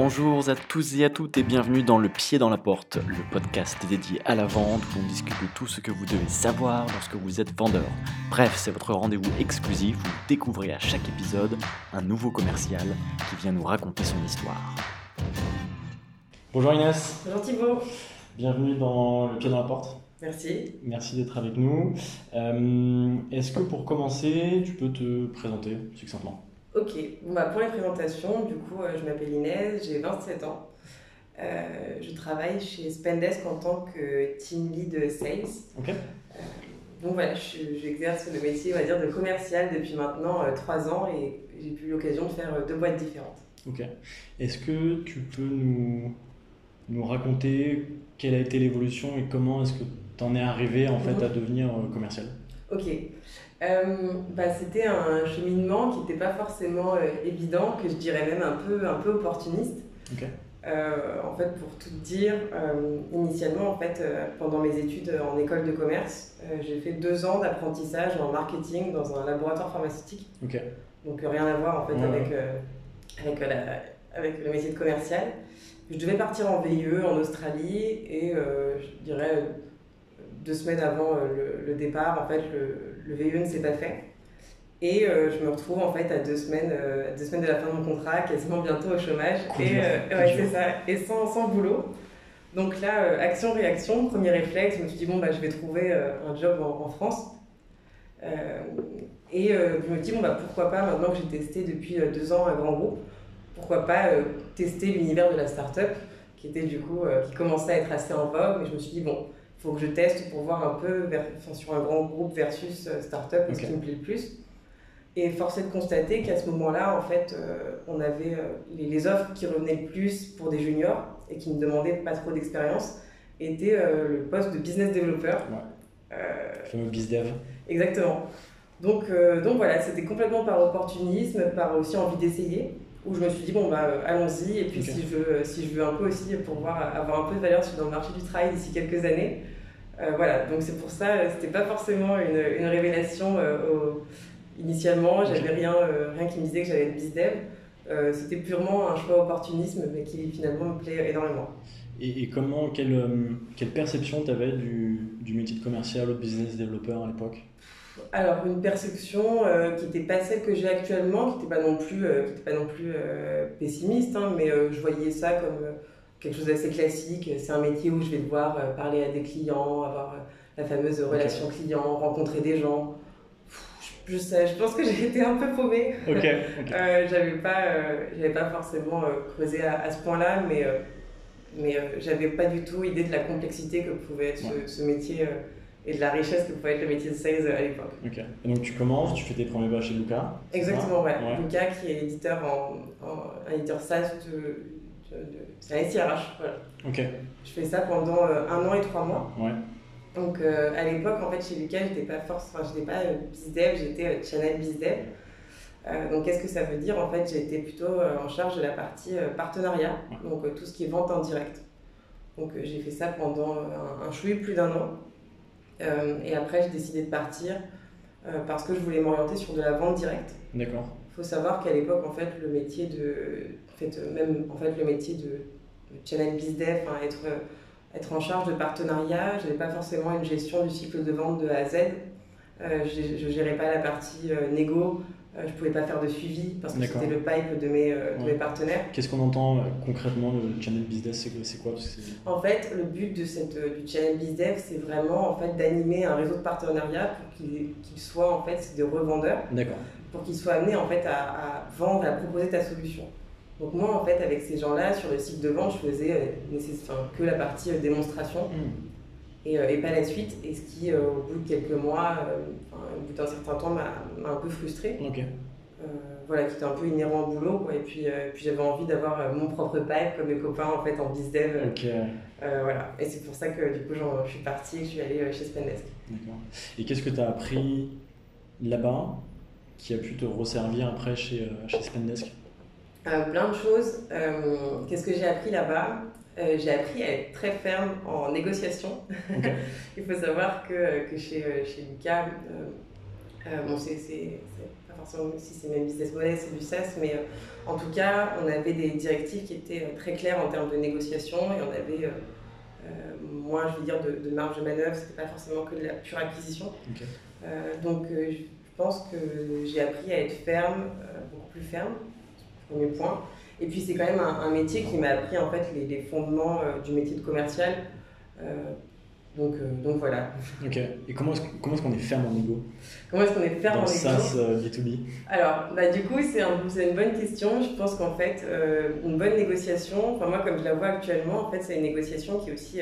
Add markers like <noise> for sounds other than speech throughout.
Bonjour à tous et à toutes et bienvenue dans Le Pied dans la Porte, le podcast dédié à la vente où on discute de tout ce que vous devez savoir lorsque vous êtes vendeur. Bref, c'est votre rendez-vous exclusif où vous découvrez à chaque épisode un nouveau commercial qui vient nous raconter son histoire. Bonjour Inès. Bonjour Thibault. Bienvenue dans Le Pied dans la Porte. Merci. Merci d'être avec nous. Euh, Est-ce que pour commencer, tu peux te présenter succinctement? Ok, bon, bah, pour les présentations, du coup, euh, je m'appelle Inès, j'ai 27 ans. Euh, je travaille chez Spendesk en tant que team lead sales. Ok. Euh, donc voilà, je- j'exerce le métier, on va dire, de commercial depuis maintenant 3 ans et j'ai eu l'occasion de faire euh, deux boîtes différentes. Ok. Est-ce que tu peux nous, nous raconter quelle a été l'évolution et comment est-ce que tu en es arrivé en fait à devenir euh, commercial? Ok. Euh, bah, C'était un cheminement qui n'était pas forcément euh, évident, que je dirais même un peu, un peu opportuniste. Euh, en fait, pour tout dire, initialement, en fait, pendant mes études en école de commerce, j'ai fait deux ans d'apprentissage en marketing dans un laboratoire pharmaceutique. Donc rien à voir en fait Ouais, avec, avec, la- avec le métier de commercial. Je devais partir en VIE en Australie et je dirais deux semaines avant le, le départ, en fait, le, le VIE ne s'est pas fait. Et euh, je me retrouve en fait à deux semaines, euh, deux semaines de la fin de mon contrat, quasiment bientôt au chômage. Et euh, ouais, ça, et sans, sans boulot. Donc là, action-réaction, premier réflexe, je me suis dit, bon, bah, je vais trouver un job en, en France. Et je me dis, bon, bah, pourquoi pas, maintenant que j'ai testé depuis deux ans un grand groupe, pourquoi pas tester l'univers de la start-up, qui était du coup, qui commençait à être assez en vogue. Mais je me suis dit, bon, faut que je teste pour voir un peu vers- enfin, sur un grand groupe versus euh, start-up, ce qui me plaît le plus. Et force est de constater qu'à ce moment-là, en fait, euh, on avait euh, les, les offres qui revenaient le plus pour des juniors et qui ne demandaient pas trop d'expérience étaient euh, le poste de business developer. Ouais. Le fameux BizDev. Exactement. Donc, donc voilà, c'était complètement par opportunisme, par aussi envie d'essayer, où je me suis dit, bon, bah, euh, allons-y, et puis si, je veux, si je veux un peu aussi pouvoir avoir un peu de valeur sur- dans le marché du travail d'ici quelques années, euh, voilà, donc c'est pour ça, euh, c'était pas forcément une, une révélation euh, au- initialement, j'avais rien, euh, rien qui me disait que j'allais être bizdev, Euh, c'était purement un choix opportunisme, mais qui finalement me plaît énormément. Et, et comment, quelle, euh, quelle perception tu avais du, du métier de commercial ou de business developer à l'époque? Alors une perception euh, qui n'était pas celle que j'ai actuellement, qui n'était pas non plus, euh, qui était pas non plus euh, pessimiste, hein, mais je voyais ça comme quelque chose d'assez classique. C'est un métier où je vais devoir parler à des clients, avoir la fameuse relation client, rencontrer des gens. Pff, Je, je sais, je pense que <laughs> j'ai été un peu paumée. Ok, ok. <laughs> Euh, j'avais pas, j'avais pas forcément creusé à, à ce point-là, mais, mais j'avais pas du tout idée de la complexité que pouvait être ce, ce métier et de la richesse que pouvait être le métier de sales à l'époque. ok. Et donc tu commences, tu fais tes premiers pas chez Luca. c'est ça? Exactement, ouais. Ouais. Lucas qui est éditeur en, en- éditeur SaaS de, de- de- c'est un SIRH, voilà. Ok, Je fais ça pendant euh, un an et trois mois. ouais. Donc euh, à l'époque, en fait, chez Lucas, j'étais pas force, enfin, j'étais pas euh, bizdev, j'étais euh, channel bizdev. Donc qu'est-ce que ça veut dire? En fait, été plutôt en charge de la partie partenariat, donc tout ce qui est vente en direct. Donc j'ai fait ça pendant un, un chouï plus d'un an. Euh, et après, j'ai décidé de partir euh, parce que je voulais m'orienter sur de la vente directe. D'accord. Il faut savoir qu'à l'époque, en fait, le métier de, en fait, euh, même en fait, le métier de, channel bizdev, enfin, être, être en charge de partenariat, j'avais pas forcément une gestion du cycle de vente de A à Z. Euh, je, je gérais pas la partie euh, négo, euh, je pouvais pas faire de suivi parce que c'était le pipe de mes, euh, de Ouais. mes partenaires. Qu'est-ce qu'on entend euh, concrètement le channel business C'est quoi? En fait, le but de cette, du channel BizDev, c'est vraiment en fait, d'animer un réseau de partenariat pour qu'il qu'il soit en fait, des revendeurs. Pour qu'ils soient amenés en fait à, à vendre, à proposer ta solution. Donc moi en fait avec ces gens-là sur le cycle de vente je faisais euh, enfin, que la partie euh, démonstration Hmm. Et, euh, et pas la suite et ce qui euh, au bout de quelques mois, euh, enfin, au bout d'un certain temps m'a un peu frustrée. Voilà qui était un peu inhérent au boulot quoi. et puis, puis j'avais envie d'avoir mon propre pipe comme mes copains en fait en bizdev. Ok. euh, voilà et c'est pour ça que du coup je suis partie et que je suis allée chez Spendesk. Et qu'est-ce que tu as appris là-bas qui a pu te resservir après chez, chez Spendesk? Euh, plein de choses. Euh, Qu'est-ce que j'ai appris là-bas? Euh, J'ai appris à être très ferme en négociation. <laughs> Il faut savoir que, que chez, euh, chez Lucas, euh, bon, c'est pas forcément si c'est même business model, c'est du SaaS, mais en tout cas, on avait des directives qui étaient très claires en termes de négociation et on avait moins, je veux dire, de, marge de manœuvre, c'était pas forcément que de la pure acquisition. donc, je pense que j'ai appris à être ferme, beaucoup plus ferme, premier point. Et puis c'est quand même un, métier qui m'a appris en fait les, fondements euh, du métier de commercial. Euh, donc, euh, donc voilà. Ok. Et comment est-ce, comment est-ce qu'on est ferme en ego? Comment est-ce qu'on est ferme en ego? SaaS B2B Alors, bah, du coup, c'est, un, c'est une bonne question. Je pense qu'en fait, une bonne négociation, enfin moi comme je la vois actuellement, en fait, c'est une négociation qui est aussi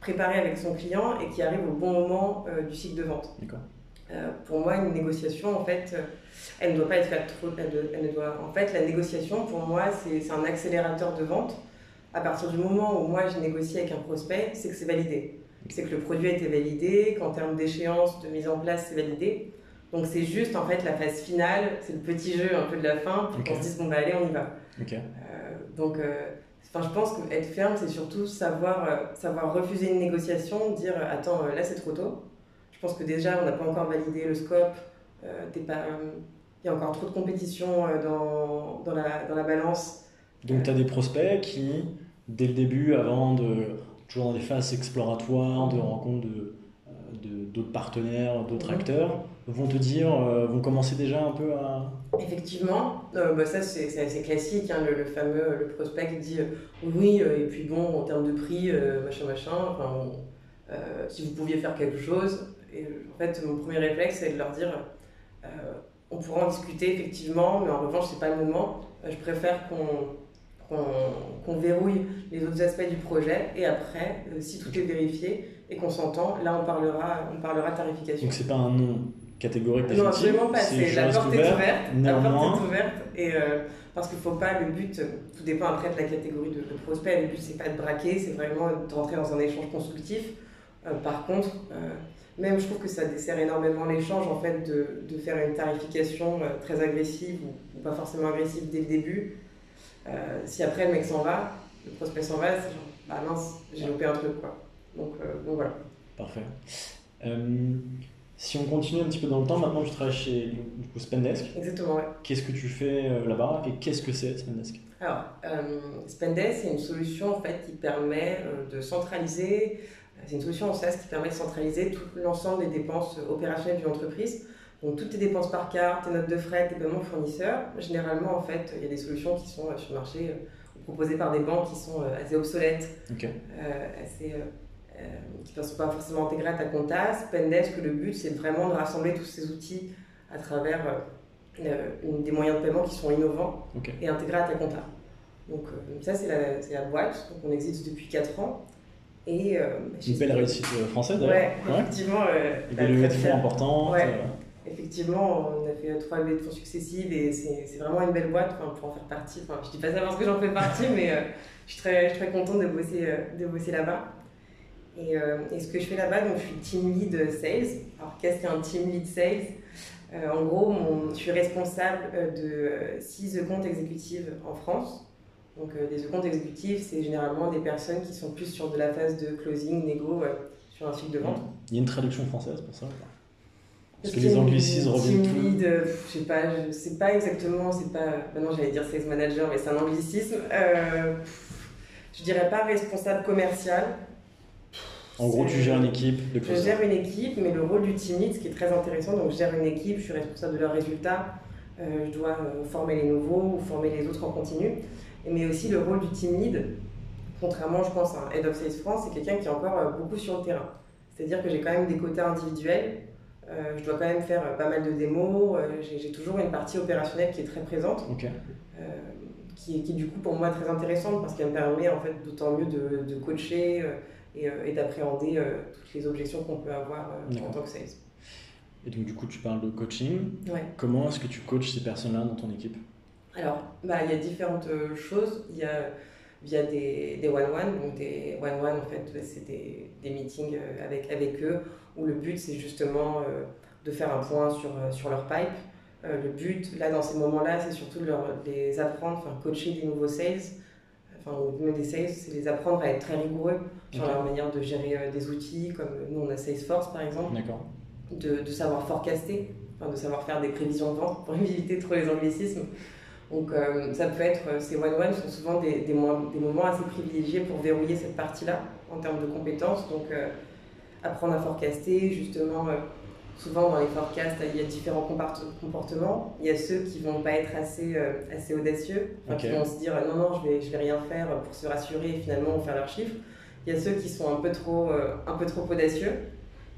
préparée avec son client et qui arrive au bon moment du cycle de vente. D'accord. Pour moi, une négociation, en fait, elle ne doit pas être faite trop. Elle, ne doit, en fait, la négociation, pour moi, c'est un accélérateur de vente. À partir du moment où moi, je négocie avec un prospect, c'est que c'est validé. C'est que le produit a été validé, qu'en termes d'échéance, de mise en place, c'est validé. Donc c'est juste en fait la phase finale, c'est le petit jeu un peu de la fin pour qu'on se dise bon bah allez on y va. Euh, donc euh, enfin, je pense qu'être ferme c'est surtout savoir, euh, savoir refuser une négociation, dire attends là c'est trop tôt. Je pense que déjà on n'a pas encore validé le scope, pas, il y a encore trop de compétition euh, dans, dans, la, dans la balance. Donc tu as des prospects qui, dès le début, avant de, toujours dans des phases exploratoires, de rencontre de, euh, d'autres partenaires, d'autres mhm. acteurs, vont te dire, euh, vont commencer déjà un peu à... Effectivement, bah ça c'est, assez classique, hein, le, fameux le prospect qui dit oui, et puis bon, en termes de prix, machin, machin, enfin, si vous pouviez faire quelque chose. Et en fait, mon premier réflexe, c'est de leur dire on pourra en discuter effectivement, mais en revanche, c'est pas le moment. Euh, je préfère qu'on verrouille les autres aspects du projet et après, euh, si tout est vérifié et qu'on s'entend, là on parlera, on parlera tarification. Donc c'est pas un nom catégorique Non, absolument pas. C'est la porte est ouverte. La porte est ouverte et euh, parce qu'il faut pas le but. Tout dépend après de la catégorie de, prospect. Le but c'est pas de braquer, c'est vraiment de rentrer dans un échange constructif. par contre même je trouve que ça dessert énormément l'échange en fait de, de, faire une tarification euh, très agressive ou, pas forcément agressive dès le début. Euh, si après le mec s'en va, le prospect s'en va, c'est genre bah mince, j'ai loupé un truc quoi. Donc, euh, donc voilà. Parfait. si on continue un petit peu dans le temps, maintenant tu travailles chez du coup, Spendesk. Exactement, ouais. Qu'est-ce que tu fais là-bas et qu'est-ce que c'est Spendesk? Alors, Spendesk, c'est une solution en fait qui permet de centraliser c'est une solution en SaaS qui permet de centraliser tout l'ensemble des dépenses opérationnelles d'une entreprise. Donc toutes tes dépenses par carte, tes notes de frais, tes paiements fournisseurs. Généralement, en fait, il y a des solutions qui sont euh, sur le marché euh, proposées par des banques qui sont euh, assez obsolètes, assez, qui ne sont pas forcément intégrées à ta compta. Spendesk, le but, c'est vraiment de rassembler tous ces outils à travers des moyens de paiement qui sont innovants et intégrés à ta compta. Donc ça, c'est la, la, boîte. Donc on existe depuis 4 ans. Et, euh, une belle réussite euh, française d'ailleurs. Ouais, effectivement. Euh, des levées de fonds importantes. Ouais. Effectivement, on a fait trois levées de fonds successives et c'est vraiment une belle boîte enfin, pour en faire partie. Enfin, je dis pas ça parce que j'en fais partie, <laughs> mais je, suis très, je suis très contente de bosser, de bosser là-bas. Et, et, ce que je fais là-bas, donc je suis team lead sales. Alors qu'est-ce qu'un team lead sales? En gros, mon, je suis responsable de six comptes exécutives en France. Donc euh, des comptes exécutifs, c'est généralement des personnes qui sont plus sur de la phase de closing, négo, sur un cycle de vente. Il y a une traduction française pour ça Parce que les anglicismes reviennent tout. Lead, euh, je sais pas, je sais pas exactement, c'est pas. Maintenant j'allais dire sales manager, mais c'est un anglicisme. Euh, je dirais pas responsable commercial. En gros, tu gères une équipe de Je gère une équipe, mais le rôle du team lead, ce qui est très intéressant, donc je gère une équipe, je suis responsable de leurs résultats, je dois former les nouveaux ou former les autres en continu mais aussi le rôle du team lead. Contrairement, je pense, à un Head of Sales France, c'est quelqu'un qui est encore euh, beaucoup sur le terrain. C'est-à-dire que j'ai quand même des quotas individuels, euh, je dois quand même faire euh, pas mal de démos, j'ai toujours une partie opérationnelle qui est très présente, qui, qui, est du coup pour moi très intéressante parce qu'elle me permet en fait d'autant mieux de, de coacher et, et d'appréhender toutes les objections qu'on peut avoir en tant que sales. Et donc du coup tu parles de coaching. Ouais. Comment est-ce que tu coaches ces personnes-là dans ton équipe? Alors, bah, il y a différentes euh, choses. Il y a via des, des one-one. Donc, des one-one, en fait, c'est des, des, meetings euh, avec, avec eux où le but, c'est justement euh, de faire un point sur, sur leur pipe. le but, là, dans ces moments-là, c'est surtout de, leur, les apprendre, enfin, coacher des nouveaux sales. Enfin, même des sales, c'est les apprendre à être très rigoureux sur leur manière de gérer des outils, comme nous, on a Salesforce, par exemple. D'accord. De, de savoir forecaster enfin, de savoir faire des prévisions de vente pour <laughs> éviter trop les anglicismes. Donc ça peut être, ces one-one sont souvent des, des, moments assez privilégiés pour verrouiller cette partie-là en termes de compétences. Donc apprendre à forecaster, justement souvent dans les forecasts, il y a différents comportements. Il y a ceux qui vont pas être assez, euh, assez audacieux, qui vont se dire non, non, je vais, je vais rien faire pour se rassurer et finalement faire leurs chiffres. Il y a ceux qui sont un peu trop, euh, un peu trop audacieux,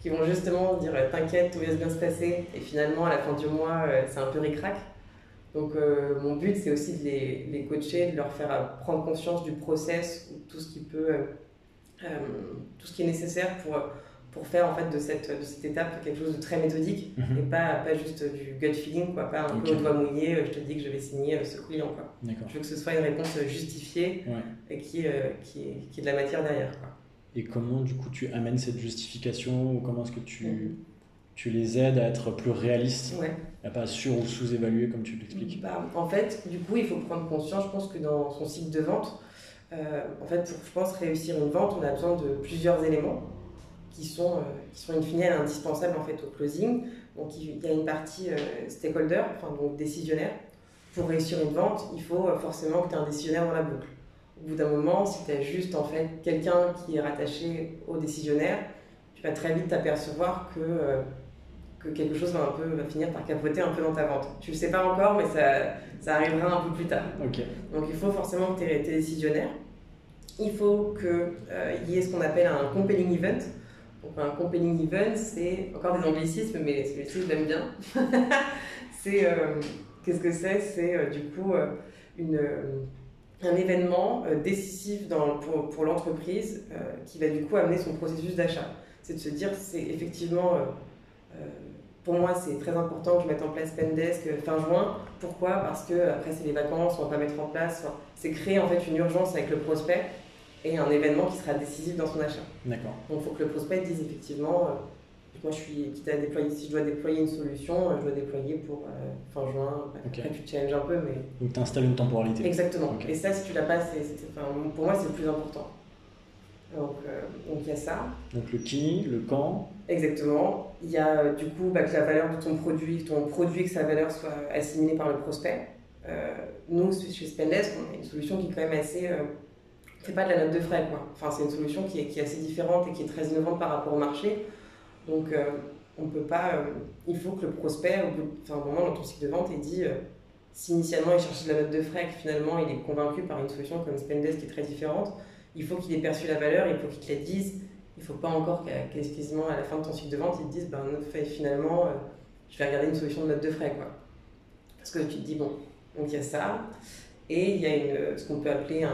qui vont justement dire t'inquiète, tout va bien se passer, et finalement à la fin du mois, euh, c'est un peu ricrac. Donc mon but, c'est aussi de les, les, coacher, de leur faire prendre conscience du process, tout ce qui peut, tout ce qui est nécessaire pour pour faire en fait de cette, de cette étape quelque chose de très méthodique mhm. et pas, pas juste du gut feeling, quoi, pas un peu au doigt mouillé, euh, je te dis que je vais signer euh, ce client. Quoi. Je veux que ce soit une réponse justifiée et qui, euh, qui, qui, est, de la matière derrière. Quoi. Et comment du coup tu amènes cette justification ou comment est-ce que tu, mhm. Tu les aides à être plus réalistes ouais. à pas sur ou sous-évaluer comme tu l'expliques bah, En fait, du coup, il faut prendre conscience, je pense que dans son cycle de vente, en fait, pour je pense réussir une vente, on a besoin de plusieurs éléments qui sont, euh, qui sont in fine indispensables en fait au closing. Donc il y a une partie euh, stakeholder, enfin donc décisionnaire. Pour réussir une vente, il faut euh, forcément que tu aies un décisionnaire dans la boucle. Au bout d'un moment, si tu as juste en fait quelqu'un qui est rattaché au décisionnaire, tu vas très vite t'apercevoir que, que quelque chose va, un peu, va finir par capoter un peu dans ta vente. Tu ne le sais pas encore, mais ça, ça arrivera un peu plus tard. Donc il faut forcément que tu aies tes décisionnaires. Il faut qu'il y ait ce qu'on appelle un compelling event. Donc un compelling event, c'est encore des anglicismes, mais celui-ci je l'aime bien. <laughs> c'est euh, qu'est-ce que c'est? C'est euh, du coup euh, une, un événement décisif dans, pour, pour l'entreprise qui va du coup amener son processus d'achat. C'est de se dire, c'est effectivement, pour moi c'est très important que je mette en place Pendesk fin juin. Pourquoi? Parce que après c'est les vacances, on va pas mettre en place. c'est créer en fait une urgence avec le prospect et un événement qui sera décisif dans son achat. D'accord. Donc il faut que le prospect dise effectivement, euh, moi je suis quitte à déployer, si je dois déployer une solution, euh, je dois déployer pour euh, fin juin. Après tu challenges un peu, mais. Donc tu installes une temporalité. Exactement. Et ça, si tu l'as pas, c'est, enfin, pour moi c'est le plus important. Donc il y a ça. Donc le qui, le quand. Exactement. Il y a du coup bah, que la valeur de ton produit, ton produit, que sa valeur soit assimilée par le prospect. nous, chez Spendesk, on a une solution qui est quand même assez c'est pas de la note de frais. Quoi. Enfin, c'est une solution qui est, qui est, assez différente et qui est très innovante par rapport au marché. Donc, euh, on peut pas. Euh, il faut que le prospect, au bout enfin, un moment dans ton cycle de vente, ait dit euh, si initialement il cherchait de la note de frais que finalement il est convaincu par une solution comme Spendesk qui est très différente, il faut qu'il ait perçu la valeur, il faut qu'il te la dise. Il faut pas encore qu'à quasiment à la fin de ton cycle de vente, il te dise ben, finalement, je vais regarder une solution de note de frais. Quoi. Parce que tu te dis bon, donc il y a ça. Et il y a une, ce qu'on peut appeler un,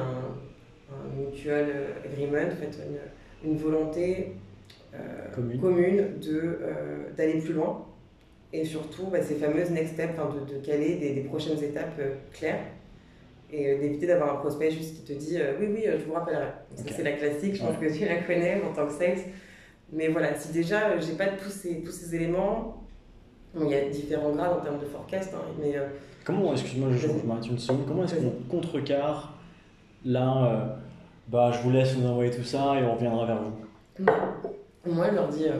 un mutual agreement, en fait, une, une volonté euh, commune, de, euh, d'aller plus loin et surtout bah, ces fameuses next steps, de, de, caler des, des prochaines étapes euh, claires et d'éviter d'avoir un prospect juste qui te dit oui, oui, je vous rappellerai. c'est la classique, je pense que tu la connais en tant que sales. Mais voilà, si déjà j'ai pas tous ces, tous ces éléments, il y a différents grades en termes de forecast. Hein, mais, comment, excuse-moi, je, je m'arrête une seconde, comment est-ce qu'on contrecarre Là, euh, bah, je vous laisse nous envoyer tout ça et on reviendra vers vous? Moi, je leur dis, euh,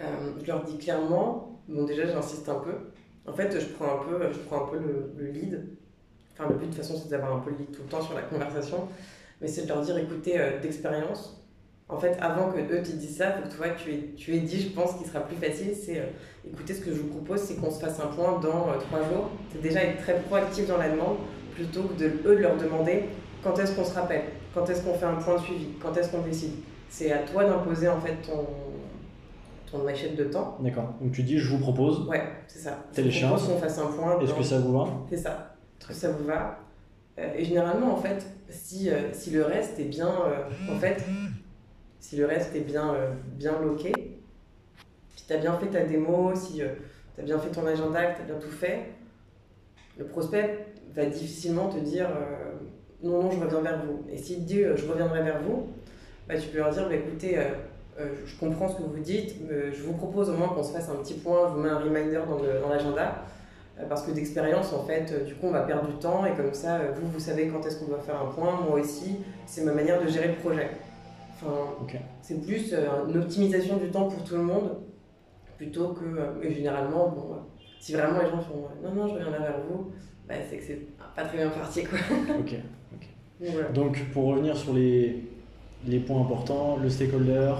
euh, je leur dis clairement, bon déjà j'insiste un peu. En fait, je prends un peu, je prends un peu le, lead. Enfin, le but de toute façon, c'est d'avoir un peu le lead tout le temps sur la conversation. Mais c'est de leur dire, écoutez, d'expérience, en fait, avant que eux te disent ça, faut que toi, tu aies, tu aies dit, je pense qu'il sera plus facile, c'est écoutez, ce que je vous propose, c'est qu'on se fasse un point dans trois jours. C'est déjà être très proactif dans la demande, plutôt que de eux de leur demander quand est-ce qu'on se rappelle? Quand est-ce qu'on fait un point de suivi? Quand est-ce qu'on décide? C'est à toi d'imposer en fait ton, ton échelle de temps. D'accord. Donc tu dis je vous propose. Ouais, c'est ça. Telle échéance. qu'on fasse un point. Est-ce que ça vous va? C'est ça. Très ça vous va. Euh, et généralement en fait, si, euh, si le reste est bien euh, en fait, si le reste est bien bien loqué, si tu as bien fait ta démo, si tu as bien fait ton agenda, que tu as bien tout fait, le prospect va difficilement te dire non, non, je reviens vers vous. Et s'il te dit euh, je reviendrai vers vous, bah, tu peux leur dire bah, écoutez, euh, je comprends ce que vous dites, je vous propose au moins qu'on se fasse un petit point, je vous mets un reminder dans l'agenda. Parce que d'expérience, en fait, du coup, on va perdre du temps et comme ça, vous, vous savez quand est-ce qu'on doit faire un point, moi aussi, c'est ma manière de gérer le projet. Enfin, C'est plus une optimisation du temps pour tout le monde plutôt que. mais généralement, bon, si vraiment les gens font non, non, je reviens vers vous, bah, c'est que c'est pas très bien parti. Quoi. ok. <laughs> Donc, pour revenir sur les, les points importants, le stakeholder,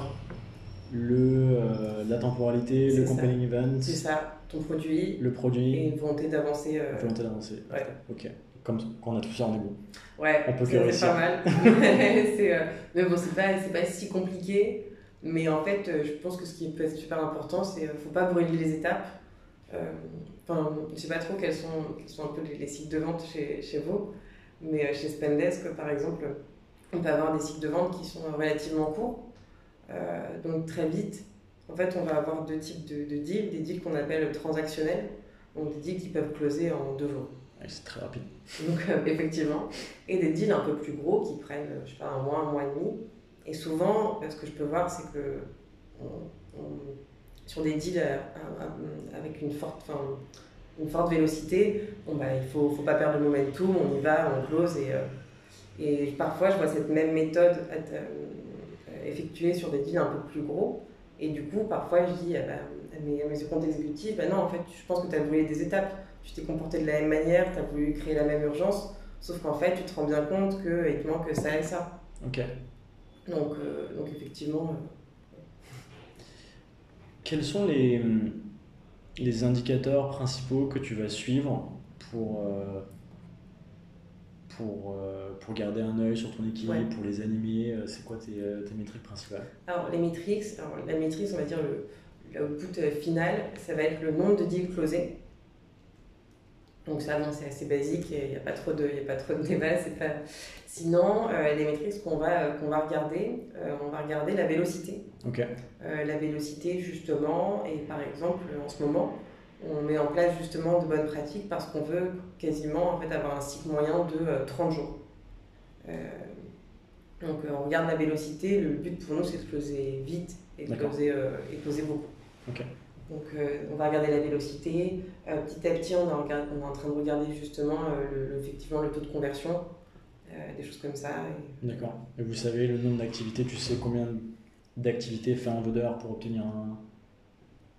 le, la temporalité, le compelling event. C'est ça, ton produit. Le produit. Et une volonté d'avancer. Volonté d'avancer. Ouais. Ok comme quand on a tout ça rendez-vous. Ouais, on peut c'est pas mal. <laughs> <laughs> euh, mais bon, c'est pas, pas si compliqué. Mais en fait, euh, je pense que ce qui peut être super important, c'est ne euh, faut pas brûler les étapes. Euh, enfin, je sais pas trop quels sont, sont un peu les, cycles de vente chez, chez vous, mais chez Spendesk, par exemple, on peut avoir des cycles de vente qui sont relativement courts. donc très vite, en fait, on va avoir deux types de, de deals. Des deals qu'on appelle transactionnels, donc des deals qui peuvent closer en deux jours c'est très rapide. Donc, euh, effectivement. Et des deals un peu plus gros qui prennent, je sais pas, un mois, un mois et demi. Et souvent, ce que je peux voir, c'est que sur des deals euh, avec une forte, une forte vélocité, bon, bah, il ne faut, faut, pas perdre le momentum, on y va, on close. Et, euh, et parfois, je vois cette même méthode être, effectuée sur des deals un peu plus gros. Et du coup, parfois, je dis à, mes, à mes comptes exécutifs, bah non, en fait, je pense que tu as brûlé des étapes tu t'es comporté de la même manière, tu as voulu créer la même urgence, sauf qu'en fait, tu te rends bien compte qu'il te manque ça et ça. Ok. Donc, euh, donc effectivement. Euh, Quels sont les, les indicateurs principaux que tu vas suivre pour, euh, pour, pour garder un œil sur ton équipe, pour les animer C'est quoi tes, tes métriques principales? Alors, les métriques, alors, la métrique, on va dire le l'output final, ça va être le nombre de deals closés. Donc ça, c'est assez basique, il n'y a pas trop de, a pas trop de débat. Pas... Sinon, euh, les métriques qu'on va, euh, qu'on va regarder, euh, on va regarder la vélocité. la vélocité, justement, et par exemple, en ce moment, on met en place justement de bonnes pratiques parce qu'on veut quasiment en fait, avoir un cycle moyen de 30 jours. donc on regarde la vélocité, le but pour nous c'est de closer vite et de closer, et closer beaucoup. Donc euh, on va regarder la vélocité. Euh, petit à petit, on, est en train de regarder justement euh, le, effectivement le taux de conversion, des choses comme ça. D'accord. Et vous savez le nombre d'activités, tu sais combien d'activités fait un vendeur pour obtenir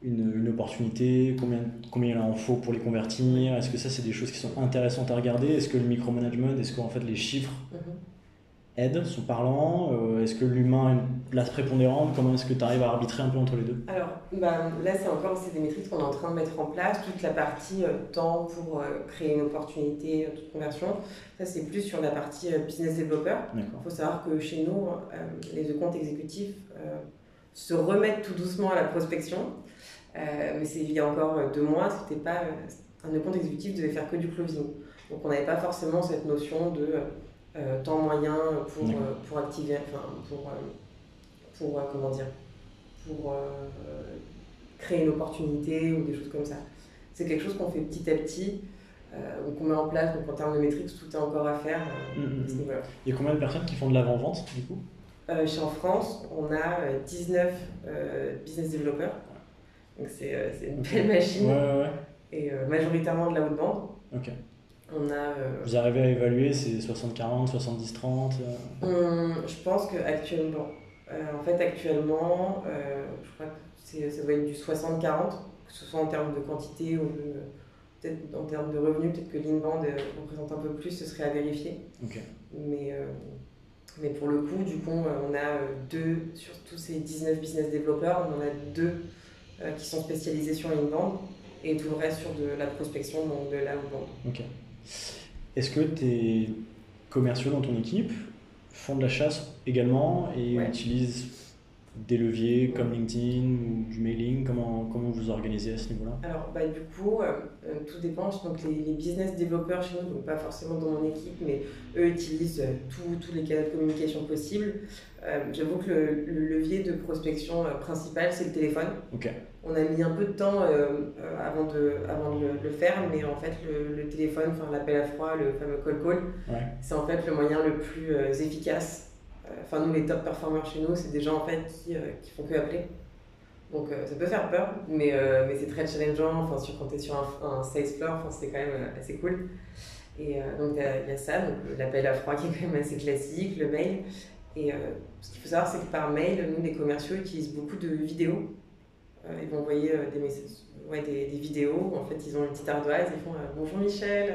une, une, opportunité, combien, combien il en faut pour les convertir? Est-ce que ça, c'est des choses qui sont intéressantes à regarder? Est-ce que le micromanagement, est-ce qu'en fait les chiffres mhm aident, sont parlants? Euh, Est-ce que l'humain a une place prépondérante? Comment est-ce que tu arrives à arbitrer un peu entre les deux? Alors bah, là, c'est encore c'est des métriques qu'on est en train de mettre en place. Toute la partie euh, temps pour euh, créer une opportunité, toute conversion, ça c'est plus sur la partie business developer. Il faut savoir que chez nous, les comptes exécutifs se remettent tout doucement à la prospection. Mais c'est il y a encore deux mois, c'était pas un compte exécutif devait faire que du closing. Donc on n'avait pas forcément cette notion de euh, temps moyen pour, euh, pour activer, enfin, pour, euh, pour comment dire, pour créer une opportunité ou des choses comme ça. C'est quelque chose qu'on fait petit à petit, ou qu'on met en place. Donc en termes de métriques, tout est encore à faire. Mmh, mmh, mmh. Il y a combien de personnes qui font de l'avant-vente du coup? Chez En France, on a 19 business developers. Donc c'est une belle machine. Et majoritairement de la haute bande. Ok. On a, euh, Vous arrivez à évaluer, c'est 60-40, 70-30 euh Je pense qu'actuellement, euh, en fait, actuellement, je crois que ça doit être du 60-40, que ce soit en termes de quantité ou peut-être en termes de revenus, peut-être que l'inbound représente un peu plus, ce serait à vérifier. Mais, mais pour le coup, du coup, on a deux, sur tous ces 19 business développeurs, on en a deux qui sont spécialisés sur l'inbound et tout le reste sur de la prospection, donc de l'outbound. Ok. Est-ce que tes commerciaux dans ton équipe font de la chasse également et utilisent des leviers comme LinkedIn ou du mailing? Comment, comment vous organisez à ce niveau-là? Alors, bah, du coup, euh, euh, tout dépend. Donc, les, business développeurs chez nous, donc pas forcément dans mon équipe, mais eux utilisent euh, tous les canaux de communication possibles. J'avoue que le, levier de prospection principal, c'est le téléphone. On a mis un peu de temps avant, de, avant de le, faire, mais en fait, le, téléphone, enfin, l'appel à froid, le fameux call call, c'est en fait le moyen le plus efficace Enfin, nous, les top performers chez nous, c'est des gens en fait qui, euh, qui font que appeler. Donc euh, ça peut faire peur, mais, euh, mais c'est très challengeant. Enfin, sur, quand tu es sur un, un sales floor, enfin, c'est quand même assez cool. Et donc il y, a ça, donc l'appel à froid qui est quand même assez classique, le mail. Et ce qu'il faut savoir, c'est que par mail, nous, les commerciaux utilisent beaucoup de vidéos ils vont envoyer des, messages, ouais, des, des, vidéos où en fait ils ont une petite ardoise, ils font bonjour Michel.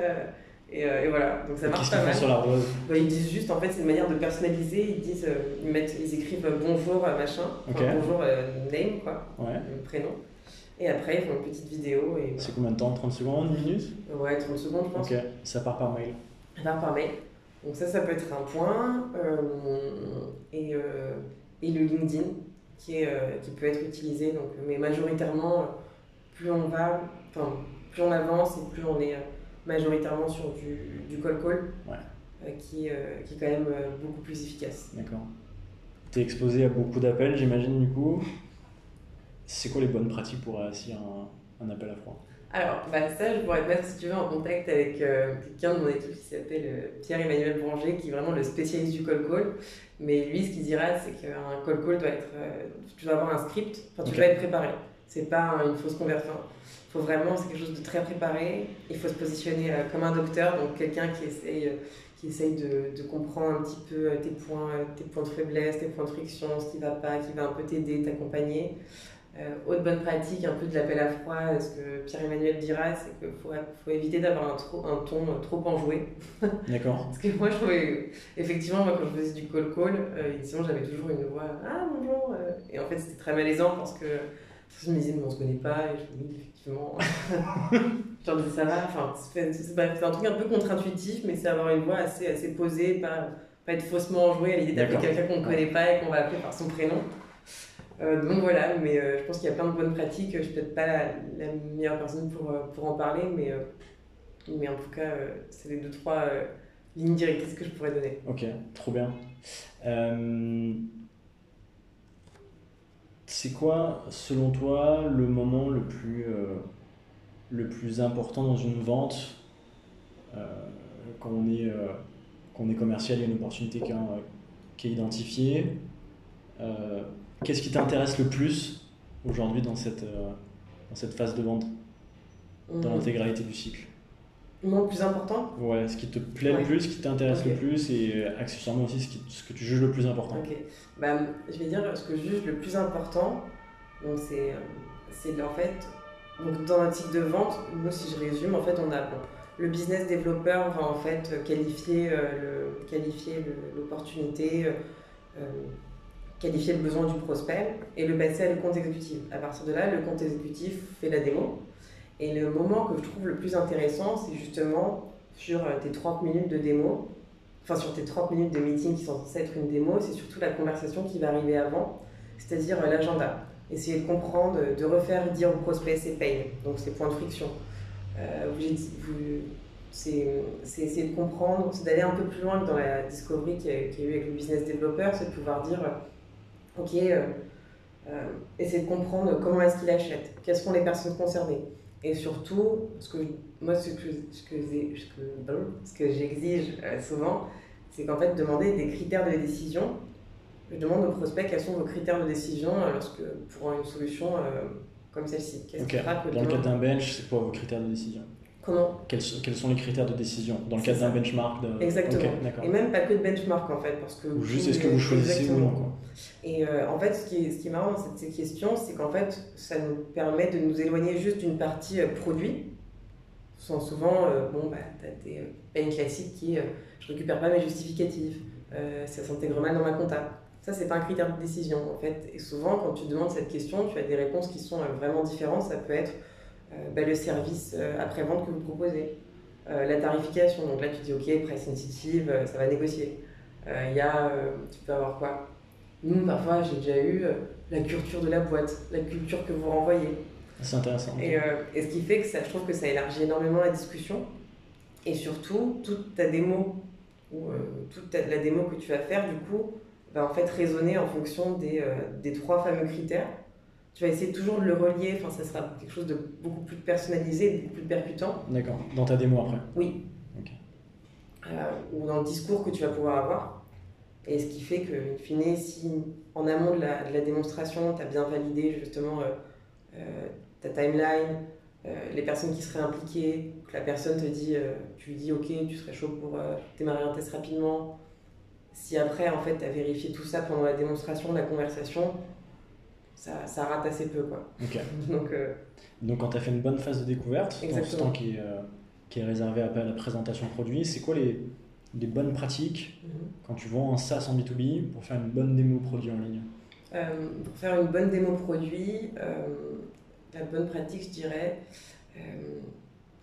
Et, et, voilà, donc ça marche pas mal. sur l'ardoise? Bah, Ils disent juste, en fait, c'est une manière de personnaliser. Ils disent, ils, mettent, ils écrivent bonjour machin, bonjour name, quoi, ouais. prénom. Et après, ils font une petite vidéo. Et... C'est combien de temps? 30 secondes Une minute? Ouais, 30 secondes, je pense. Ok, ça part par mail. Ça part par mail. Donc ça, ça peut être un point. Euh, et, euh, et le LinkedIn, qui, est, euh, qui peut être utilisé. Donc, mais majoritairement, plus on va, enfin, plus on avance et plus on est majoritairement sur du, du call call, ouais. qui, qui est quand même beaucoup plus efficace. D'accord. Tu es exposé à beaucoup d'appels, j'imagine, du coup. C'est quoi les bonnes pratiques pour réussir un, un appel à froid? Alors, bah, ça, je pourrais te mettre, si tu veux, en contact avec euh, quelqu'un de mon équipe qui s'appelle euh, Pierre-Emmanuel Branger, qui est vraiment le spécialiste du call call. Mais lui, ce qu'il dira, c'est qu'un call call doit être. Euh, tu dois avoir un script, enfin, tu dois être préparé. C'est pas une fausse conversion. Il faut vraiment, c'est quelque chose de très préparé. Il faut se positionner comme un docteur, donc quelqu'un qui essaye, qui essaye de, de, comprendre un petit peu tes points, tes points de faiblesse, tes points de friction, ce qui va pas, qui va un peu t'aider, t'accompagner. Euh, autre bonne pratique, un peu de l'appel à froid, ce que Pierre-Emmanuel dira, c'est qu'il faut, faut, éviter d'avoir un, trop, un ton trop enjoué. <laughs> D'accord. Parce que moi, je trouvais, effectivement, moi, quand je faisais du call-call, euh, j'avais toujours une voix Ah, bonjour euh, Et en fait, c'était très malaisant parce que je me disais, mais on se connaît pas, et je me dis, effectivement, <laughs> genre, ça va. Enfin, c'est un truc un peu contre-intuitif, mais c'est avoir une voix assez, assez posée, pas, pas être faussement enjoué à l'idée d'appeler quelqu'un qu'on ne connaît pas et qu'on va appeler par son prénom. Euh, donc voilà, mais euh, je pense qu'il y a plein de bonnes pratiques. Je ne suis peut-être pas la, meilleure personne pour, euh, pour en parler, mais, en tout cas, c'est les deux, trois lignes directrices que je pourrais donner. Ok, trop bien. c'est quoi, selon toi, le moment le plus, important dans une vente quand, on est, quand on est commercial, il y a une opportunité qui est identifiée Qu'est-ce qui t'intéresse le plus aujourd'hui dans cette, euh, dans cette phase de vente Dans mmh. l'intégralité du cycle? Le plus important? Ouais, ce qui te plaît le plus, ce qui t'intéresse le plus et euh, accessoirement aussi ce, qui, ce, que tu juges le plus important. Ok. Bah, je vais dire ce que je juge le plus important, c'est, euh, c'est en fait, donc dans un cycle de vente, nous si je résume, en fait on a le business développeur va en fait qualifier, le, qualifier l'opportunité qualifier le besoin du prospect et le passer à le compte exécutif. À partir de là, le compte exécutif fait la démo. Et le moment que je trouve le plus intéressant, c'est justement sur euh, tes 30 minutes de démo, enfin sur tes 30 minutes de meeting qui sont censées être une démo, c'est surtout la conversation qui va arriver avant, c'est-à-dire euh, l'agenda. Essayer de comprendre, de refaire dire au prospect ses pains, donc ses points de friction. Euh, c'est essayer de comprendre, c'est d'aller un peu plus loin que dans la discovery qu'il y, a eu avec le business developer, c'est de pouvoir dire ok, euh, euh, essayer de comprendre comment est-ce qu'il achète, quelles sont les personnes concernées. Et surtout, ce que, moi, ce que, ce que, ce que j'exige euh, souvent, c'est qu'en fait, demander des critères de décision. Je demande aux prospects quels sont vos critères de décision lorsque, pour une solution comme celle-ci. Okay. Dans le cadre d'un bench, c'est quoi vos critères de décision? Comment quels, quels, sont les critères de décision dans le cadre d'un benchmark Exactement. et même pas que de benchmark en fait. Parce que ou juste est-ce que vous choisissez ou non quoi. Et euh, en fait, ce qui, est, ce qui est marrant dans ces questions, c'est qu'en fait, ça nous permet de nous éloigner juste d'une partie euh, produit. Sans souvent, euh, bon, bah, tu as des peines classiques qui je récupère pas mes justificatifs, ça s'intègre mal dans ma compta. Ça, c'est pas un critère de décision en fait. Et souvent, quand tu demandes cette question, tu as des réponses qui sont vraiment différentes. Ça peut être bah, le service euh, après-vente que vous proposez. Euh, la tarification, donc là tu dis ok, price sensitive, ça va négocier. Il y a, tu peux avoir quoi? Nous, parfois, j'ai déjà eu la culture de la boîte, la culture que vous renvoyez. C'est intéressant. Et, et, ce qui fait que ça, je trouve que ça élargit énormément la discussion. Et surtout, toute ta démo, ou toute la démo que tu vas faire, du coup, va en fait raisonner en fonction des, des trois fameux critères tu vas essayer toujours de le relier, enfin ça sera quelque chose de beaucoup plus personnalisé, beaucoup plus percutant. D'accord, dans ta démo après? Oui. Euh, ou dans le discours que tu vas pouvoir avoir. Et ce qui fait que, in fine, si en amont de la, de la démonstration, tu as bien validé justement euh, euh, ta timeline, les personnes qui seraient impliquées, que la personne te dit, tu lui dis ok, tu serais chaud pour démarrer un test rapidement. Si après, en fait, tu as vérifié tout ça pendant la démonstration, la conversation, ça, ça rate assez peu. Quoi. <laughs> Donc, euh, Donc quand tu as fait une bonne phase de découverte, dans ce temps qui est, euh, qui est réservé à la présentation produit, c'est quoi les, les bonnes pratiques mhm. quand tu vends un SaaS en B2B pour faire une bonne démo produit en ligne? Euh, pour faire une bonne démo produit, la bonne pratique, je dirais,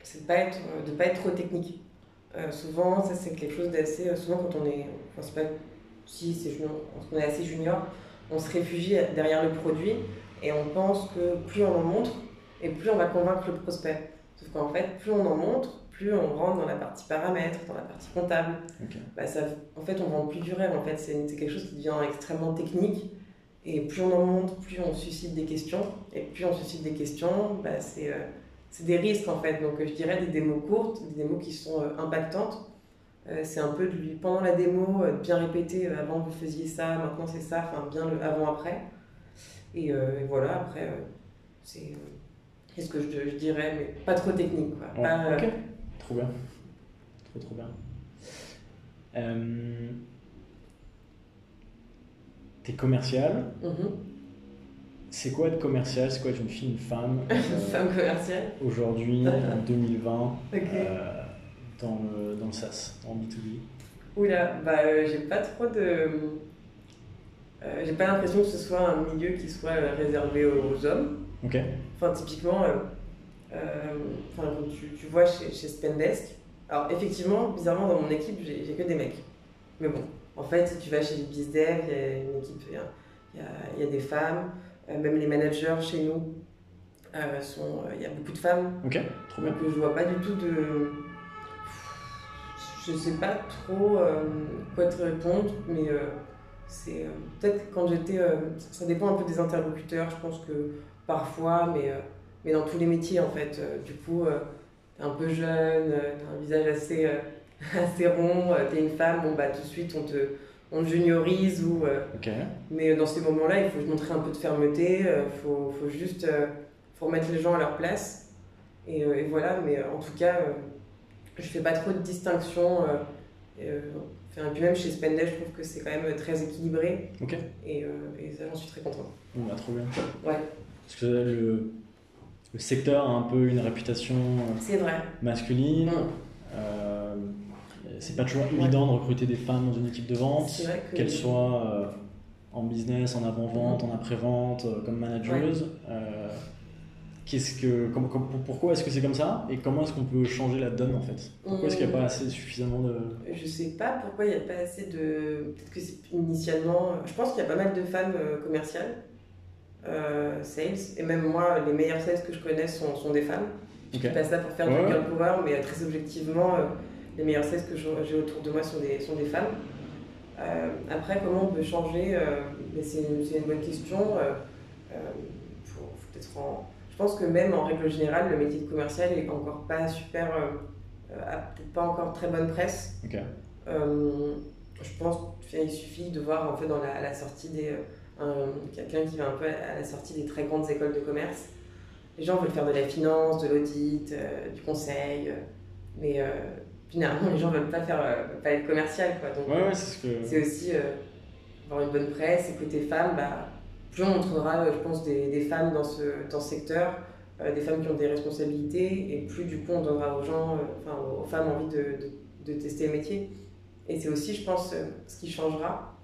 c'est de pas être, de pas être trop technique. Souvent, ça c'est quelque chose d'assez. Souvent, quand on est, enfin, c'est pas si c'est junior, quand on est assez junior, on se réfugie derrière le produit et on pense que plus on en montre et plus on va convaincre le prospect. Sauf qu'en fait, plus on en montre, plus on rentre dans la partie paramètres, dans la partie comptable. Bah, ça, en fait, on vend plus du rêve. En fait, c'est quelque chose qui devient extrêmement technique. Et plus on en montre, plus on suscite des questions. Et plus on suscite des questions, bah, c'est euh, des risques en fait. Donc, je dirais des démos courtes, des démos qui sont euh, impactantes. Euh, c'est un peu de lui, pendant la démo, euh, de bien répéter euh, avant vous faisiez ça, maintenant c'est ça, enfin bien le avant-après. Et, et voilà, après, c'est qu'est-ce que je, je dirais, mais pas trop technique. Quoi. Ouais, Pas, ok. Trop bien. Trop trop bien. Euh, T'es commercial. mhm. C'est quoi être commercial? C'est quoi être une fille, <laughs> une femme euh, Femme commerciale. aujourd'hui, en 2020, Ok. euh, dans, le, dans le SaaS, en B2B Oula, bah euh, j'ai pas trop de. euh, j'ai pas l'impression que ce soit un milieu qui soit euh, réservé aux hommes. Ok. Enfin, typiquement, euh, enfin, tu, tu vois chez, chez Spendesk, alors effectivement, bizarrement, dans mon équipe, j'ai que des mecs. Mais bon, en fait, si tu vas chez les BizDev, il y a une équipe, il y a, y a- y a des femmes, même les managers chez nous, il y a beaucoup de femmes. Ok. Trop bien. Donc je vois pas du tout de. Je sais pas trop euh, quoi te répondre, mais euh, c'est euh, peut-être quand j'étais. ça dépend un peu des interlocuteurs, je pense que parfois, mais, mais dans tous les métiers en fait. Du coup, t'es un peu jeune, t'as un visage assez, <laughs> assez rond, t'es une femme, bon bah tout de suite on te, on te juniorise ou. euh, Ok. mais dans ces moments-là, il faut montrer un peu de fermeté, il faut, faut juste faut remettre les gens à leur place. Et, et voilà, mais en tout cas, je fais pas trop de distinction. euh, euh, enfin, puis même chez Spendesk, je trouve que c'est quand même très équilibré. Ok. Et, euh, et ça, j'en suis très contente. Bon, bah, trop bien. Ouais, Parce que le, le secteur a un peu une réputation euh, c'est vrai. masculine. Euh, c'est pas toujours évident de recruter des femmes dans une équipe de vente, qu'elles soient euh, en business, en avant-vente, en après-vente, euh, comme manageuse. Euh, qu'est-ce que, comme- comme- pourquoi est-ce que c'est comme ça et comment est-ce qu'on peut changer la donne en fait? Pourquoi est-ce qu'il n'y a pas assez suffisamment de. Je sais pas pourquoi il n'y a pas assez de. Peut-être que c'est initialement. Je pense qu'il y a pas mal de femmes euh, commerciales, euh, sales, et même moi, les meilleures sales que je connais sont, sont des femmes. Je dis pas ça pour faire Ouais, du girl power, mais très objectivement, euh, les meilleures sales que j'ai autour de moi sont des, sont des femmes. Euh, après, comment on peut changer euh, C'est une, une bonne question. faut- faut peut-être en- Je pense que même en règle générale, le métier de commercial n'est encore pas super. euh, euh, a peut-être pas encore très bonne presse. Euh, je pense qu'il suffit de voir en fait dans la, à la sortie des euh, un- quelqu'un qui va un peu à la sortie des très grandes écoles de commerce. Les gens veulent faire de la finance, de l'audit, du conseil, mais généralement les gens veulent pas faire veulent pas être commercial quoi. Donc Ouais, ouais, c'est ce que. c'est aussi avoir une bonne presse et côté femmes, bah, plus on montrera, euh, je pense, des, des femmes dans ce, dans ce secteur, euh, des femmes qui ont des responsabilités, et plus du coup on donnera aux gens, euh, enfin aux femmes envie de, de, de tester le métier. Et c'est aussi, je pense, ce qui changera,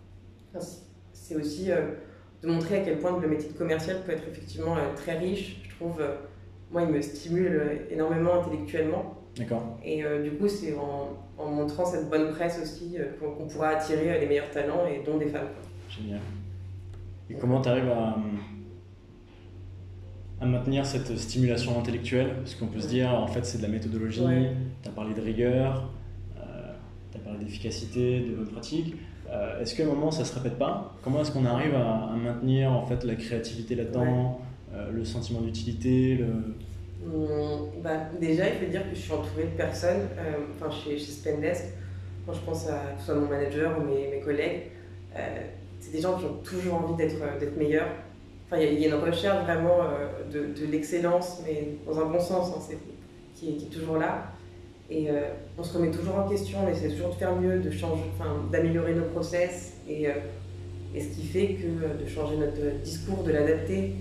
c'est- aussi de montrer à quel point le métier de commercial peut être effectivement très riche. Je trouve, moi, il me stimule énormément intellectuellement. D'accord. Et euh, du coup, c'est en, en montrant cette bonne presse aussi euh, qu'on pourra attirer les meilleurs talents, et dont des femmes. Génial. Et comment tu arrives à, à maintenir cette stimulation intellectuelle? Parce qu'on peut se dire, en fait, c'est de la méthodologie, Ouais. tu as parlé de rigueur, tu as parlé d'efficacité, de bonnes pratiques. Euh, est-ce qu'à un moment, ça se répète pas? Comment est-ce qu'on arrive à, à maintenir en fait, la créativité là-dedans, euh, le sentiment d'utilité le... Hum, bah, déjà, il faut dire que je suis entourée de personnes, euh, enfin chez, chez Spendesk, quand je pense à soit mon manager ou mes, mes collègues, euh, c'est des gens qui ont toujours envie d'être euh, meilleurs. Enfin, il y a- une recherche vraiment euh, de, l'excellence, mais dans un bon sens, hein, qui, est, toujours là. Et euh, on se remet toujours en question, on essaie toujours de faire mieux, d'améliorer nos process. Et, ce qui fait que de changer notre discours, de l'adapter,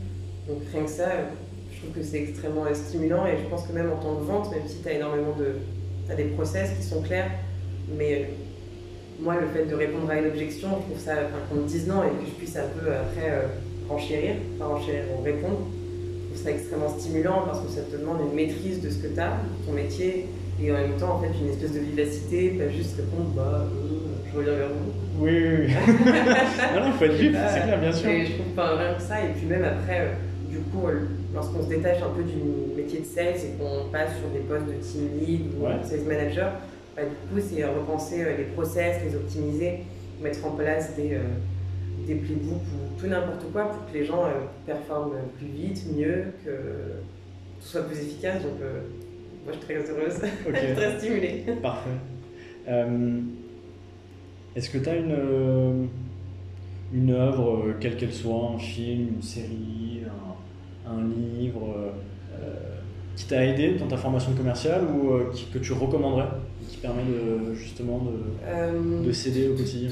donc rien que ça, je trouve que c'est extrêmement stimulant et je pense que même en temps de vente, même si tu as énormément de. As des process qui sont clairs, mais moi, le fait de répondre à une objection, je trouve ça, enfin, qu'on me dise non et que je puisse un peu après euh, enchérir, pas enchérir, répondre, je trouve ça extrêmement stimulant parce que ça te demande une maîtrise de ce que tu as, ton métier, et en même temps, en fait, une espèce de vivacité, pas juste répondre, bah, euh, je reviens vers vous. Oui, oui, oui. <laughs> non, non, faut être vite, c'est clair, bien sûr. Et je trouve pas rien que ça, et puis même après, euh, du coup, euh, lorsqu'on se détache un peu du métier de sales et qu'on passe sur des postes de team lead ou Ouais. sales manager, bah, du coup, c'est repenser euh, les process, les optimiser, mettre en place des, euh, des playbooks ou tout n'importe quoi pour que les gens euh, performent plus vite, mieux, que tout soit plus efficace. Donc, moi, je suis très heureuse, <laughs> je suis très stimulée. Parfait. Euh, Est-ce que tu as une, une œuvre, quelle qu'elle soit, un film, une série, un, un livre, euh, qui t'a aidé dans ta formation commerciale ou euh, qui- que tu recommanderais, qui permet de, justement de, Euh, de s'aider au quotidien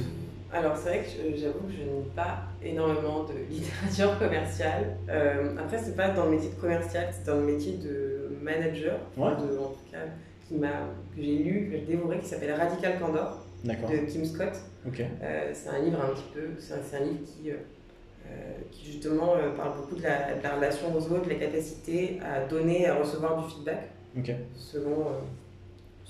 Alors c'est vrai que j'avoue que je n'ai pas énormément de <laughs> littérature commerciale. Euh, après c'est pas dans le métier de commercial, c'est dans le métier de manager, Ouais. de, en tout cas qui m'a que j'ai lu, que j'ai dévoré, qui s'appelle Radical Candor de Kim Scott. Ok. Euh, c'est un livre un petit peu, c'est un, livre qui, euh, qui justement parle beaucoup de la, de la relation aux autres, de la capacité à donner à recevoir du feedback Ok. selon,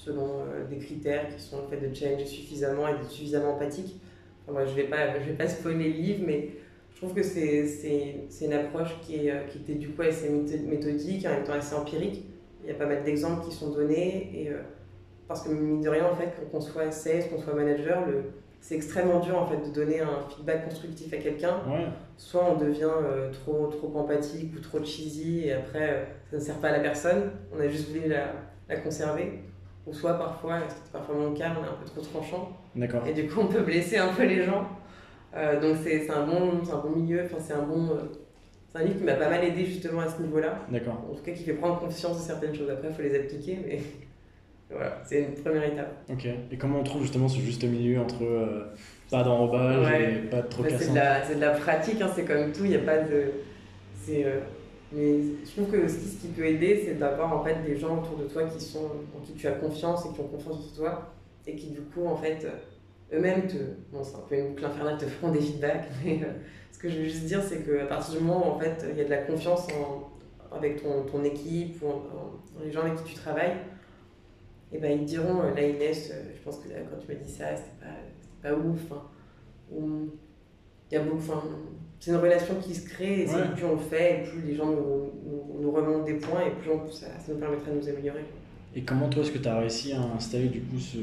selon euh, des critères qui sont le fait de challenger suffisamment et d'être suffisamment empathique. Enfin, je ne vais, pas- je vais pas spoiler le livre, mais je trouve que c'est une approche qui, est, euh, qui était du coup assez métho- méthodique en même temps assez empirique. Il y a pas mal d'exemples qui sont donnés. Et, euh, parce que mine de rien, en fait, qu'on soit sales, qu'on soit manager, c'est extrêmement dur en fait, de donner un feedback constructif à quelqu'un Ouais. soit on devient euh, trop, trop empathique ou trop cheesy et après euh, ça ne sert pas à la personne, on a juste voulu la, la conserver. Ou soit parfois, c'est parfois mon cas, on est un peu trop tranchant D'accord. et du coup on peut blesser un peu les gens. Euh, donc c'est un, bon, un bon milieu, enfin, c'est un, bon, euh, c'est un livre qui m'a pas mal aidé justement à ce niveau-là. D'accord. En tout cas qui fait prendre conscience de certaines choses. Après il faut les appliquer, mais <laughs> voilà, c'est une première étape. Ok. Et comment on trouve justement ce juste milieu entre euh, pas d'enrobage Ouais. et pas de trop Bah, c'est de, de la pratique, hein, c'est comme tout, il n'y a pas de. C'est, euh, mais je trouve que aussi ce qui peut aider, c'est d'avoir en fait des gens autour de toi qui sont, en qui tu as confiance et qui ont confiance en toi et qui du coup en fait euh, eux-mêmes te. Bon, c'est un peu une boucle infernale, te feront des feedbacks, <laughs> mais euh, ce que je veux juste dire, c'est qu'à partir du moment où en fait il y a de la confiance en- avec ton, ton équipe ou en- les gens avec qui tu travailles, et ben ils te diront, euh, là Inès, je pense que quand tu m'as dit ça, c'était pas, pas ouf. hein. Ou il y a beaucoup, c'est une relation qui se crée et Ouais. plus on le fait et plus les gens nous, nous, nous remontent des points et plus on- ça, ça nous permettra de nous améliorer. Et comment toi est-ce que tu as réussi à installer du coup ce,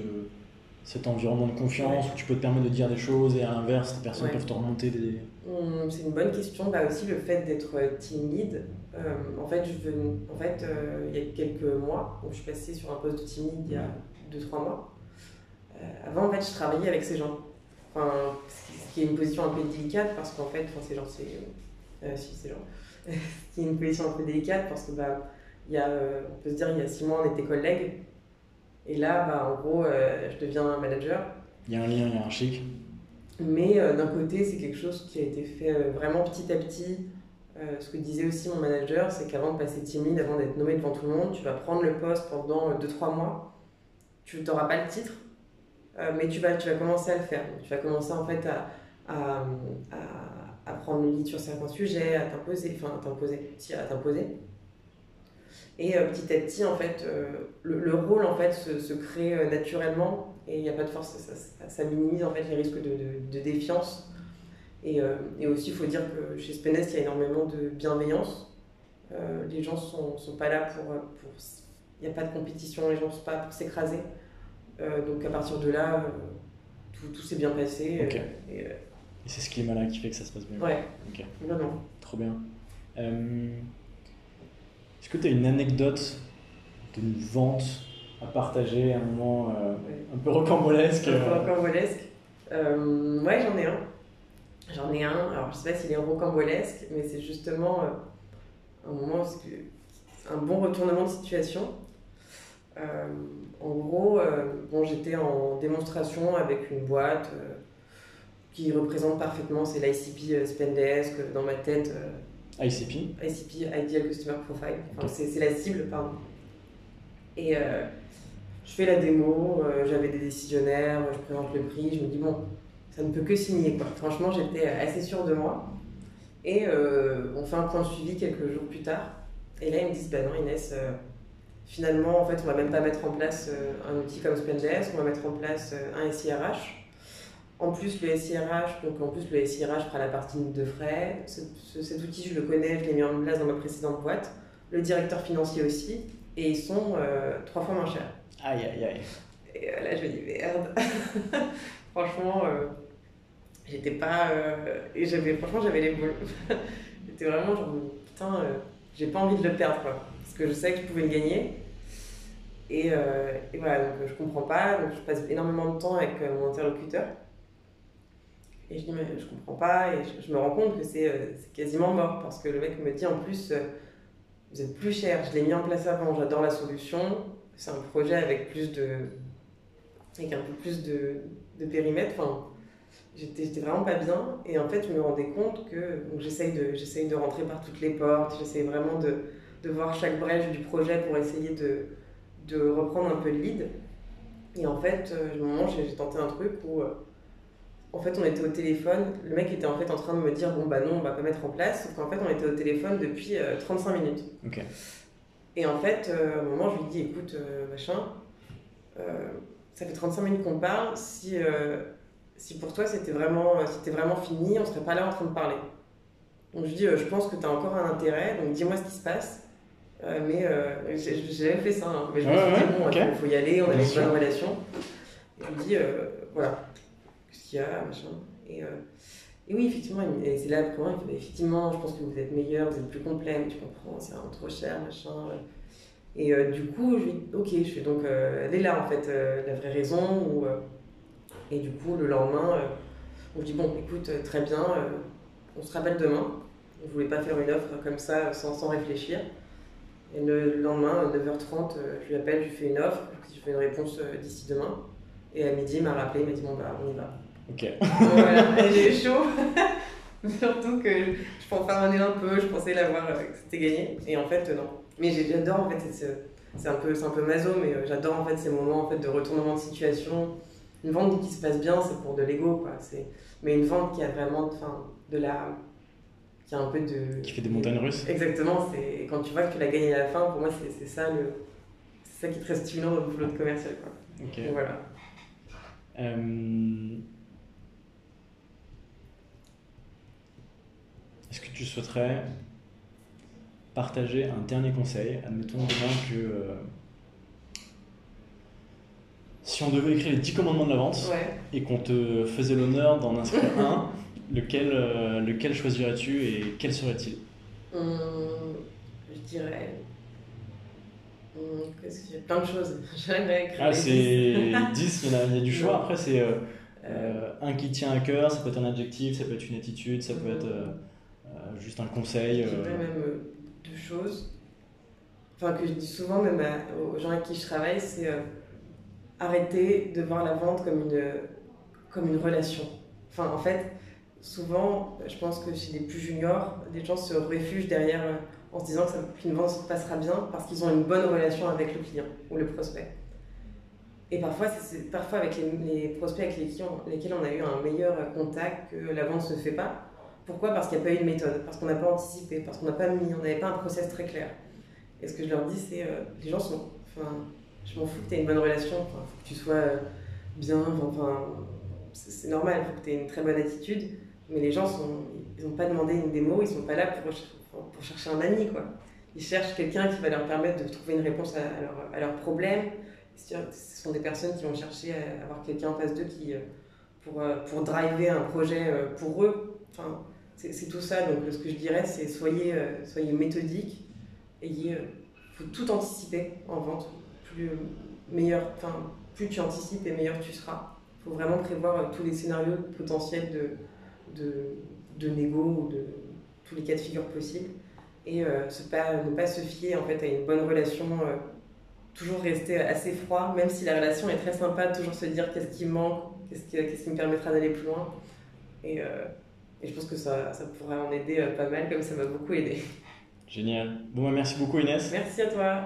cet environnement de confiance où tu peux te permettre de dire des choses et à l'inverse, les personnes Ouais. peuvent te remonter des. Hum, C'est une bonne question. Bah aussi le fait d'être euh, lead. Euh, en fait, je venais- en fait euh, il y a quelques mois, donc je suis passée sur un poste de team lead il y a 2-3 mois. Euh, avant, en fait, je travaillais avec ces gens. Enfin, qui- est une position un peu délicate parce qu'en fait, enfin, ces gens, c'est. Euh, si, ces gens. <laughs> ce qui est une position un peu délicate parce que, bah, y a, euh, on peut se dire, il y a 6 mois, on était collègues. Et là, bah, en gros, euh, je deviens un manager. Il y a un lien hiérarchique. Mais euh, d'un côté, c'est quelque chose qui a été fait vraiment petit à petit. Ce que disait aussi mon manager, c'est qu'avant de passer lead, avant d'être nommé devant tout le monde, tu vas prendre le poste pendant 2-3 mois. Tu n'auras pas le titre, euh, mais tu vas, tu vas commencer à le faire. Donc, tu vas commencer en fait à, à, à, à prendre le lead sur certains sujets, à t'imposer, enfin à t'imposer, si, à t'imposer. Et euh, petit à petit, en fait, euh, le, le rôle en fait se, se crée euh, naturellement et il n'y a pas de force, ça, ça- ça minimise en fait les risques de, de- de défiance. Et, euh, et aussi, il faut dire que chez Spenest, il y a énormément de bienveillance. Les gens sont, sont pas là pour, pour il n'y a pas de compétition, les gens sont pas pour s'écraser. Donc à partir de là, tout, tout s'est bien passé. Et, Et c'est ce climat-là qui fait que ça se passe bien. ouais, Ok. vraiment. Trop bien. Euh, Est-ce que tu as une anecdote d'une vente à partager, un moment euh, Ouais. un peu rocambolesque Un peu euh, rocambolesque. Euh, ouais, j'en ai un. J'en ai un. Alors, je sais pas s'il est rocambolesque, mais c'est justement un moment, que- un bon retournement de situation. En gros, bon, j'étais en démonstration avec une boîte, qui représente parfaitement, c'est l'ICP Spendesk dans ma tête. ICP ICP, Ideal Customer Profile. Enfin, c'est la cible, pardon. Et je fais la démo, j'avais des décisionnaires, je présente le prix, je me dis bon, ça ne peut que signer. Quoi. Franchement, j'étais assez sûre de moi. Et on fait un point de suivi quelques jours plus tard. Et là, ils me disent, bah non, Inès, finalement, en fait, on va même pas mettre en place un outil comme Spendesk, on va mettre en place un SIRH. En plus, le SIRH, donc en plus, le SIRH fera la partie de frais. cet outil, je le connais, je l'ai mis en place dans ma précédente boîte. Le directeur financier aussi. Et ils sont euh, trois fois moins chers. Aïe, aïe, aïe. Et euh, là, je me dis, merde. <laughs> franchement, euh, j'étais pas. et j'avais, franchement, j'avais les boules. <laughs> j'étais vraiment genre, putain, j'ai pas envie de le perdre, quoi. Parce que je savais que je pouvais le gagner. Et, et voilà, donc je comprends pas. Donc je passe énormément de temps avec mon interlocuteur. Et je dis, mais je comprends pas. Et je, me rends compte que euh, c'est quasiment mort parce que le mec me dit en plus, euh, vous êtes plus cher. Je l'ai mis en place avant, j'adore la solution. C'est un projet avec plus de. avec un peu plus de, de périmètre. Enfin, j'étais vraiment pas bien. Et en fait, je me rendais compte que. J'essaye de, de rentrer par toutes les portes. J'essaye vraiment de, de voir chaque brèche du projet pour essayer de, de reprendre un peu le lead. Et en fait, euh, un moment, j'ai tenté un truc où en fait, on était au téléphone. Le mec était en fait en train de me dire bon bah non, on va pas mettre en place. Sauf qu'en fait, on était au téléphone depuis 35 euh, minutes. Et en fait, euh, à un moment, je lui dis écoute, euh, machin, ça fait 35 minutes qu'on parle. Si, si pour toi c'était vraiment, vraiment fini, on serait pas là en train de parler. Donc je lui dis je pense que tu as encore un intérêt, donc dis-moi ce qui se passe. mais j'ai jamais fait ça. Hein. Mais je me suis dit bon, il faut y aller, on a une bonne relation. Et je lui dis voilà ce qu'il y a, machin. Et, euh, et oui, effectivement, c'est là pour moi, effectivement, je pense que vous êtes meilleur, vous êtes plus complet, mais tu comprends, c'est trop cher, machin. Et euh, du coup, je dis, ok, je fais donc, euh, elle est là en fait, la vraie raison. Et du coup, le lendemain, on dit, bon, écoute, très bien, on se rappelle demain. On voulait pas faire une offre comme ça sans, sans réfléchir. Et le lendemain, 9h30, je lui appelle, je lui fais une offre, je fais une réponse d'ici demain. Et à midi, il m'a rappelé, il m'a dit, bon, bah, on y va. Ok. voilà, <laughs> j'ai eu chaud. <laughs> Surtout que je fanfaronnais un peu, je pensais l'avoir, euh, que c'était gagné. Et en fait, non. Mais j'adore en fait, c'est un peu, un peu maso, mais euh, j'adore en fait ces moments en fait de retournement de situation. Une vente qui se passe bien, c'est pour de l'ego, quoi. Mais une vente qui a vraiment, enfin, de la, qui a un peu de. Qui fait des montagnes russes. Exactement. C'est quand tu vois que tu l'as gagné à la fin. Pour moi, c'est, ça le, c'est ça qui est très stimulant dans le boulot de commercial, quoi. Ok. voilà. Euh... Est-ce que tu souhaiterais partager un dernier conseil? Admettons demain que euh, si on devait écrire les 10 commandements de la vente et qu'on te faisait l'honneur d'en inscrire <laughs> un, lequel, euh, lequel choisirais-tu et quel serait-il? Hum, Je dirais. Hum, y a plein de choses. <laughs> J'aimerais écrire. Ah, c'est <laughs> 10, il y, a, du choix. Après, c'est euh, un qui tient à cœur, ça peut être un adjectif, ça peut être une attitude, ça peut être. Euh, juste un conseil. Je dirais euh, même euh, deux choses. Enfin, que je dis souvent même aux gens avec qui je travaille, c'est arrêter de voir la vente comme une, comme une relation. Enfin, en fait, souvent, je pense que chez les plus juniors, les gens se réfugient derrière en se disant qu'une vente se passera bien parce qu'ils ont une bonne relation avec le client ou le prospect. Et parfois, c'est parfois avec les, les, prospects avec lesquels on, lesquels on a eu un meilleur contact que la vente ne se fait pas. Pourquoi? Parce qu'il n'y a pas eu de méthode, parce qu'on n'a pas anticipé, parce qu'on n'a pas mis, on n'avait pas un process très clair. Et ce que je leur dis, c'est euh, les gens sont. Enfin, je m'en fous que tu aies une bonne relation, il faut que tu sois euh, bien, enfin, c'est normal, il faut que tu aies une très bonne attitude, mais les gens sont, ils n'ont pas demandé une démo, ils ne sont pas là pour, pour chercher un ami, quoi. Ils cherchent quelqu'un qui va leur permettre de trouver une réponse à, leur, à leurs problèmes. Ce sont des personnes qui vont chercher à avoir quelqu'un en face d'eux qui, euh, pour, pour driver un projet pour eux. Enfin, c'est tout ça. Donc, ce que je dirais, c'est soyez, euh, soyez méthodique. Il faut tout anticiper en vente. Plus, meilleur, plus tu anticipes et meilleur tu seras. Il faut vraiment prévoir euh, tous les scénarios potentiels de, de, de négo ou de tous les cas de figure possibles. Et euh, pas, ne pas se fier en fait, à une bonne relation. toujours rester assez froid, même si la relation est très sympa, toujours se dire qu'est-ce qui manque, qu'est-ce qui, me permettra d'aller plus loin et je pense que ça, ça pourrait en aider pas mal, comme ça m'a beaucoup aidé. Génial. Bon, bah, merci beaucoup Inès. Merci à toi.